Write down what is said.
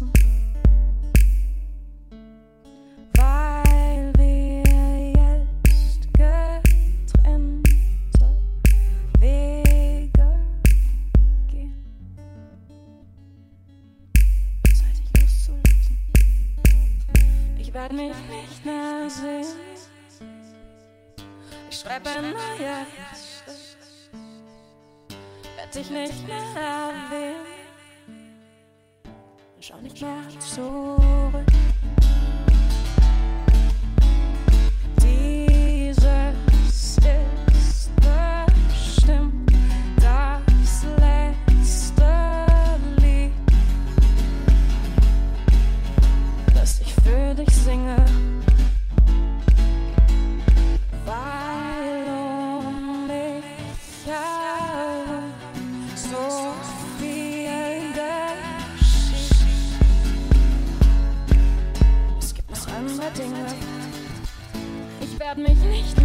lassen. Weil wir jetzt getrennte Wege gehen. Zeit dich loszulassen. Ich werde mich nicht mehr sehen. Ich schreibe ein neues. Werd dich nicht mehr erwähnen. Schau nicht mehr zurück. Dieses ist bestimmt das letzte Lied, das ich für dich singe. Mich nicht